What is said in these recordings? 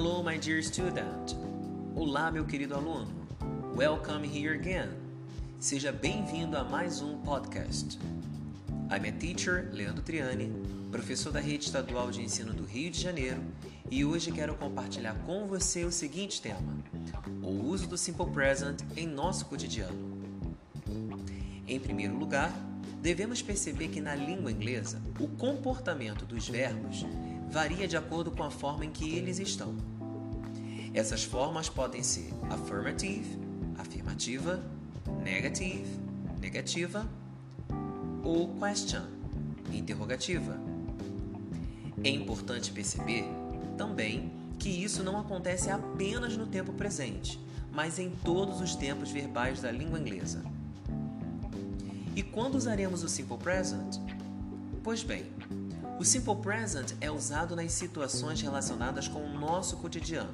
Hello, my dear student. Olá, meu querido aluno. Welcome here again. Seja bem-vindo a mais um podcast. I'm a teacher, Leandro Triani, professor da Rede Estadual de Ensino do Rio de Janeiro, e hoje quero compartilhar com você o seguinte tema: o uso do Simple Present em nosso cotidiano. Em primeiro lugar, devemos perceber que na língua inglesa, o comportamento dos verbos varia de acordo com a forma em que eles estão. Essas formas podem ser affirmative, afirmativa, negative, negativa ou question, interrogativa. É importante perceber também que isso não acontece apenas no tempo presente, mas em todos os tempos verbais da língua inglesa. E quando usaremos o Simple Present? Pois bem, o Simple Present é usado nas situações relacionadas com o nosso cotidiano,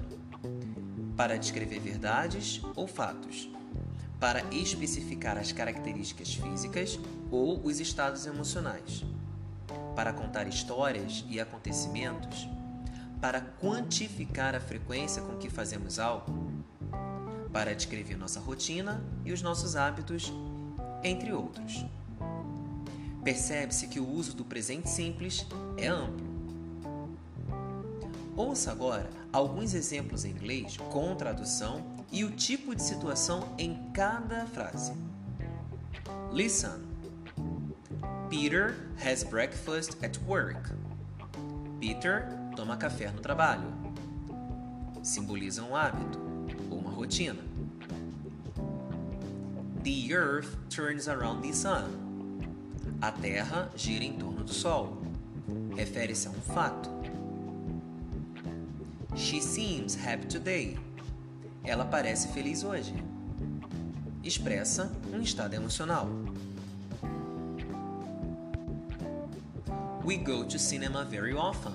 para descrever verdades ou fatos, para especificar as características físicas ou os estados emocionais, para contar histórias e acontecimentos, para quantificar a frequência com que fazemos algo, para descrever nossa rotina e os nossos hábitos entre outros. Percebe-se que o uso do presente simples é amplo. Ouça agora alguns exemplos em inglês com tradução e o tipo de situação em cada frase. Listen. Peter has breakfast at work. Peter toma café no trabalho. Simboliza um hábito ou uma rotina. The earth turns around the sun. A Terra gira em torno do Sol. Refere-se a um fato. She seems happy today. Ela parece feliz hoje. Expressa um estado emocional. We go to cinema very often.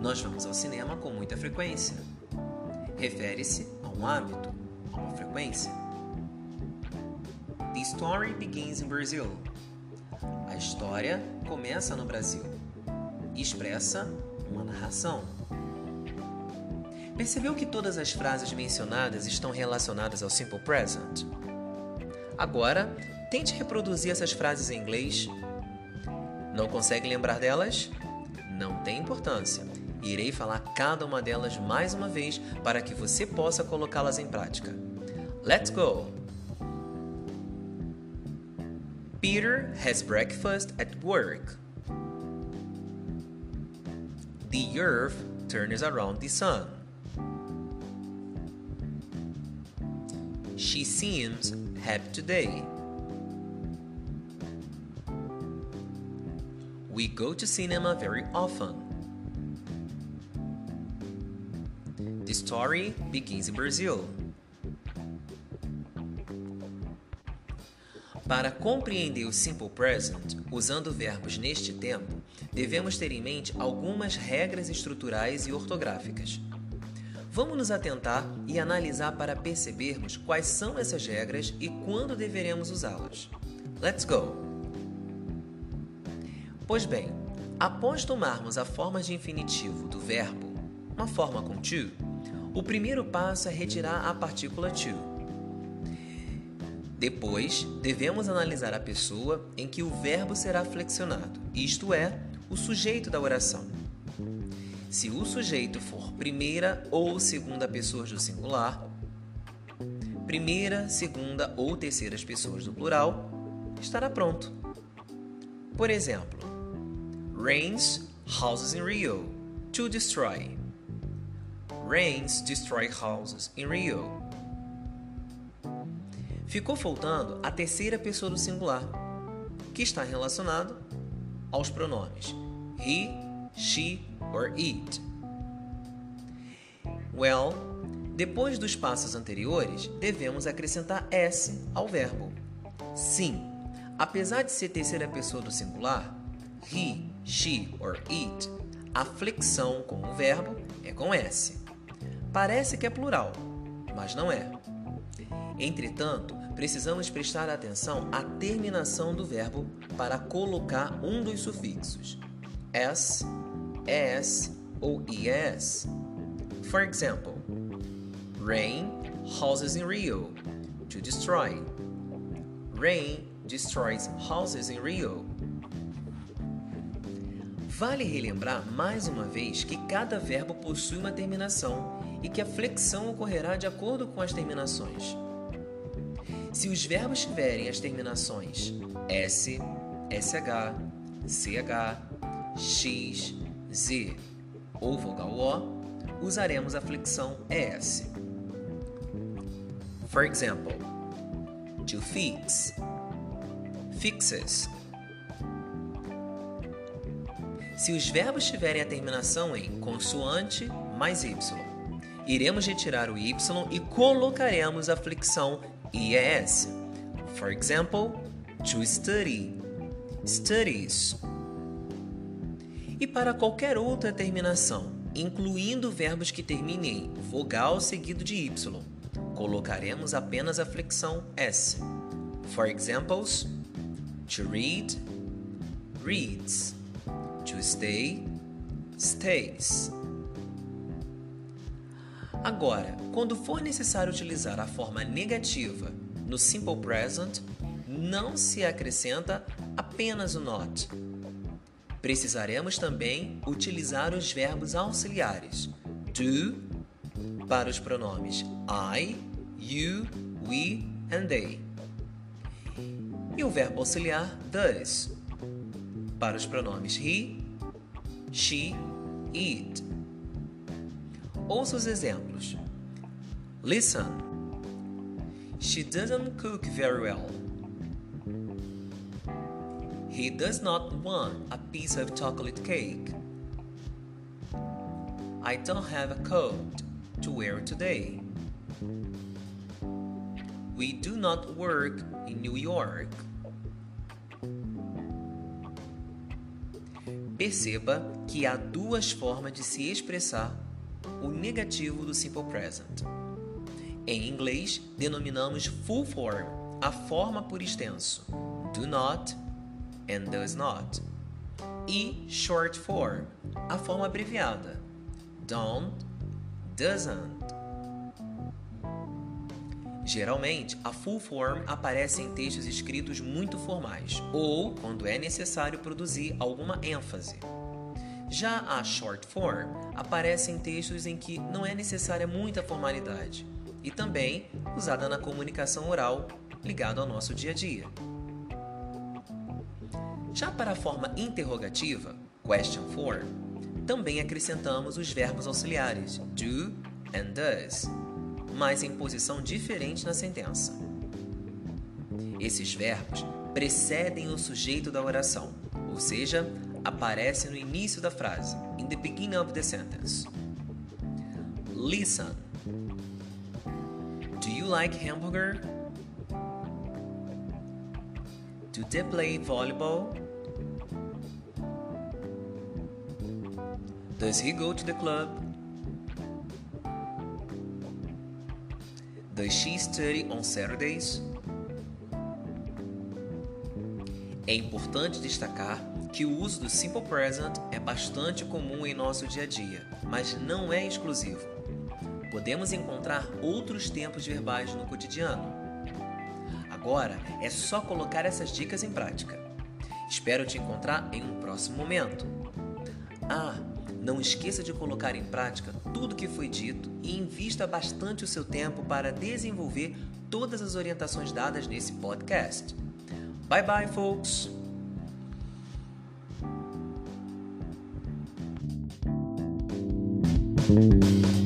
Nós vamos ao cinema com muita frequência. Refere-se a um hábito, a uma frequência. The story begins in Brazil. A história começa no Brasil. Expressa uma narração. Percebeu que todas as frases mencionadas estão relacionadas ao Simple Present? Agora, tente reproduzir essas frases em inglês. Não consegue lembrar delas? Não tem importância. Irei falar cada uma delas mais uma vez para que você possa colocá-las em prática. Let's go! Peter has breakfast at work. The earth turns around the sun. She seems happy today. We go to cinema very often. The story begins in Brazil. Para compreender o Simple Present, usando verbos neste tempo, devemos ter em mente algumas regras estruturais e ortográficas. Vamos nos atentar e analisar para percebermos quais são essas regras e quando deveremos usá-las. Let's go! Pois bem, após tomarmos a forma de infinitivo do verbo, uma forma com to, o primeiro passo é retirar a partícula to depois, devemos analisar a pessoa em que o verbo será flexionado, isto é, o sujeito da oração. Se o sujeito for primeira ou segunda pessoas do singular, primeira, segunda ou terceiras pessoas do plural, estará pronto. Por exemplo, rains houses in Rio to destroy. Rains destroy houses in Rio. Ficou faltando a terceira pessoa do singular, que está relacionado aos pronomes he, she or it. Well, depois dos passos anteriores, devemos acrescentar s ao verbo. Sim, apesar de ser terceira pessoa do singular, he, she or it, a flexão com o verbo é com s. Parece que é plural, mas não é. Entretanto, precisamos prestar atenção à terminação do verbo para colocar um dos sufixos s, es ou es. For example, rain houses in Rio to destroy. Rain destroys houses in Rio. Vale relembrar mais uma vez que cada verbo possui uma terminação e que a flexão ocorrerá de acordo com as terminações. Se os verbos tiverem as terminações S, SH, CH, X, Z ou vogal O, usaremos a flexão ES. For example, to fix, fixes. Se os verbos tiverem a terminação em consoante mais Y, iremos retirar o Y e colocaremos a flexão IES. For example, to study, studies. E para qualquer outra terminação, incluindo verbos que terminem em vogal seguido de Y, colocaremos apenas a flexão S. For examples, to read, reads, to stay, stays. Agora, quando for necessário utilizar a forma negativa no simple present, não se acrescenta apenas o not. Precisaremos também utilizar os verbos auxiliares do para os pronomes I, you, we and they. E o verbo auxiliar does para os pronomes he, she it. Ouça os exemplos. Listen. She doesn't cook very well. He does not want a piece of chocolate cake. I don't have a coat to wear today. We do not work in New York. Perceba que há duas formas de se expressar o negativo do simple present. Em inglês, denominamos full form, a forma por extenso, do not and does not. E short form, a forma abreviada, don't, doesn't. Geralmente, a full form aparece em textos escritos muito formais ou quando é necessário produzir alguma ênfase. Já a short form aparece em textos em que não é necessária muita formalidade e também usada na comunicação oral ligado ao nosso dia a dia. Já para a forma interrogativa, question form, também acrescentamos os verbos auxiliares do and does, mas em posição diferente na sentença. Esses verbos precedem o sujeito da oração, ou seja, aparece no início da frase, in the beginning of the sentence. Listen. Do you like hamburger? Do they play volleyball? Does he go to the club? Does she study on Saturdays? É importante destacar que o uso do simple present é bastante comum em nosso dia a dia, mas não é exclusivo. Podemos encontrar outros tempos verbais no cotidiano. Agora é só colocar essas dicas em prática. Espero te encontrar em um próximo momento. Ah, não esqueça de colocar em prática tudo que foi dito e invista bastante o seu tempo para desenvolver todas as orientações dadas nesse podcast. Bye bye, folks! Música